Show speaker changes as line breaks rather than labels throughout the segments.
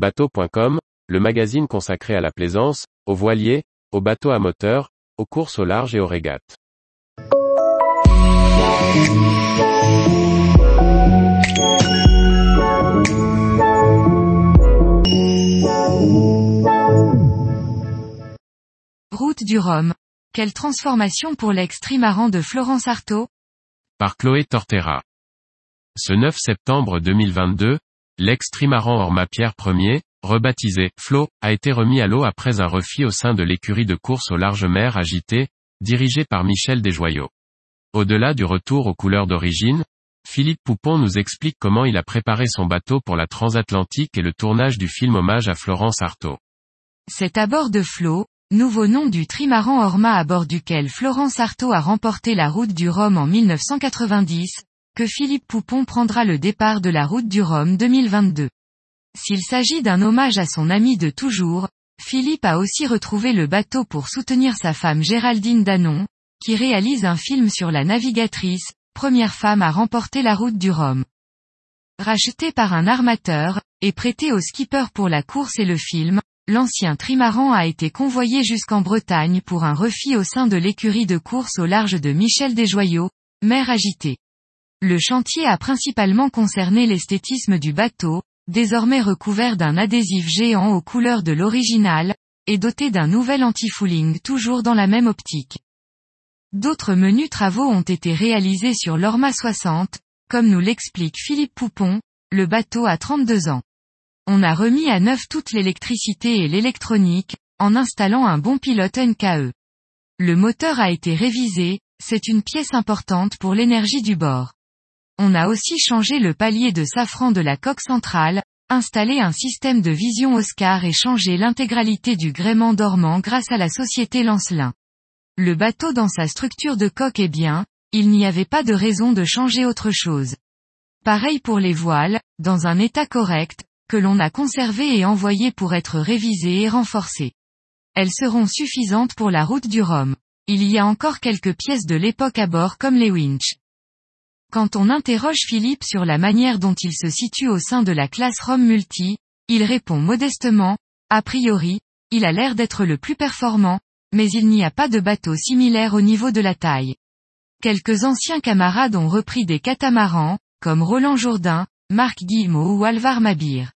Bateau.com, le magazine consacré à la plaisance, aux voiliers, aux bateaux à moteur, aux courses au large et aux régates.
Route du Rhum. Quelle transformation pour l'ex-trimaran de Florence Artaud?
Par Chloé Tortera. Ce 9 septembre 2022, l'ex-trimaran Orma Pierre Ier, rebaptisé Flo, a été remis à l'eau après un refit au sein de l'écurie de course au large mer agité, dirigée par Michel Desjoyaux. Au-delà du retour aux couleurs d'origine, Philippe Poupon nous explique comment il a préparé son bateau pour la transatlantique et le tournage du film hommage à Florence Artaud.
C'est à bord de Flo, nouveau nom du trimaran Orma à bord duquel Florence Artaud a remporté la route du Rhum en 1990, que Philippe Poupon prendra le départ de la route du Rhum 2022. S'il s'agit d'un hommage à son ami de toujours, Philippe a aussi retrouvé le bateau pour soutenir sa femme Géraldine Danon, qui réalise un film sur la navigatrice, première femme à remporter la route du Rhum. Racheté par un armateur, et prêté au skipper pour la course et le film, l'ancien trimaran a été convoyé jusqu'en Bretagne pour un refit au sein de l'écurie de course au large de Michel Desjoyaux, mer agitée. Le chantier a principalement concerné l'esthétisme du bateau, désormais recouvert d'un adhésif géant aux couleurs de l'original, et doté d'un nouvel anti-fouling toujours dans la même optique. D'autres menus travaux ont été réalisés sur l'Orma 60, comme nous l'explique Philippe Poupon, le bateau a 32 ans. On a remis à neuf toute l'électricité et l'électronique, en installant un bon pilote NKE. Le moteur a été révisé, c'est une pièce importante pour l'énergie du bord. On a aussi changé le palier de safran de la coque centrale, installé un système de vision Oscar et changé l'intégralité du gréement dormant grâce à la société Lancelin. Le bateau dans sa structure de coque est bien, il n'y avait pas de raison de changer autre chose. Pareil pour les voiles, dans un état correct, que l'on a conservé et envoyé pour être révisées et renforcées. Elles seront suffisantes pour la route du Rhum. Il y a encore quelques pièces de l'époque à bord comme les winches. Quand on interroge Philippe sur la manière dont il se situe au sein de la classe Rhum Multi, il répond modestement, a priori, il a l'air d'être le plus performant, mais il n'y a pas de bateau similaire au niveau de la taille. Quelques anciens camarades ont repris des catamarans, comme Roland Jourdain, Marc Guillemot ou Alvar Mabir.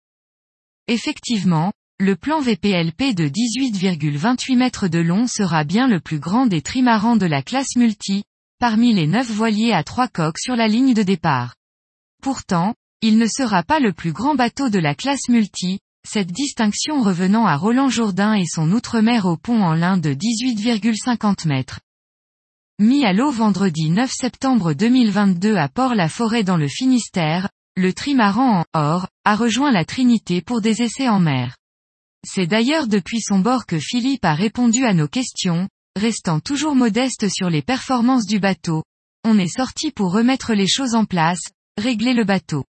Effectivement, le plan VPLP de 18,28 mètres de long sera bien le plus grand des trimarans de la classe multi, parmi les neuf voiliers à trois coques sur la ligne de départ. Pourtant, il ne sera pas le plus grand bateau de la classe multi, cette distinction revenant à Roland Jourdain et son outre-mer au pont en lin de 18,50 mètres. Mis à l'eau vendredi 9 septembre 2022 à Port-la-Forêt dans le Finistère, le trimaran en or a rejoint la Trinité pour des essais en mer. C'est d'ailleurs depuis son bord que Philippe a répondu à nos questions, restant toujours modeste sur les performances du bateau. On est sorti pour remettre les choses en place, régler le bateau.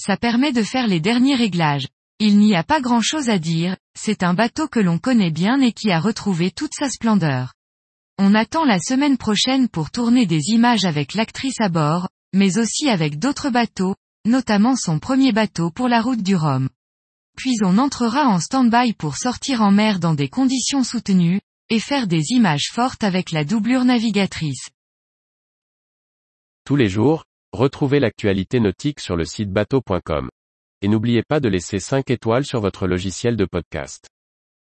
Ça permet de faire les derniers réglages. Il n'y a pas grand chose à dire, c'est un bateau que l'on connaît bien et qui a retrouvé toute sa splendeur. On attend la semaine prochaine pour tourner des images avec l'actrice à bord, mais aussi avec d'autres bateaux, notamment son premier bateau pour la route du Rhum. Puis on entrera en stand-by pour sortir en mer dans des conditions soutenues, et faire des images fortes avec la doublure navigatrice.
Tous les jours, retrouvez l'actualité nautique sur le site bateau.com. Et n'oubliez pas de laisser 5 étoiles sur votre logiciel de podcast.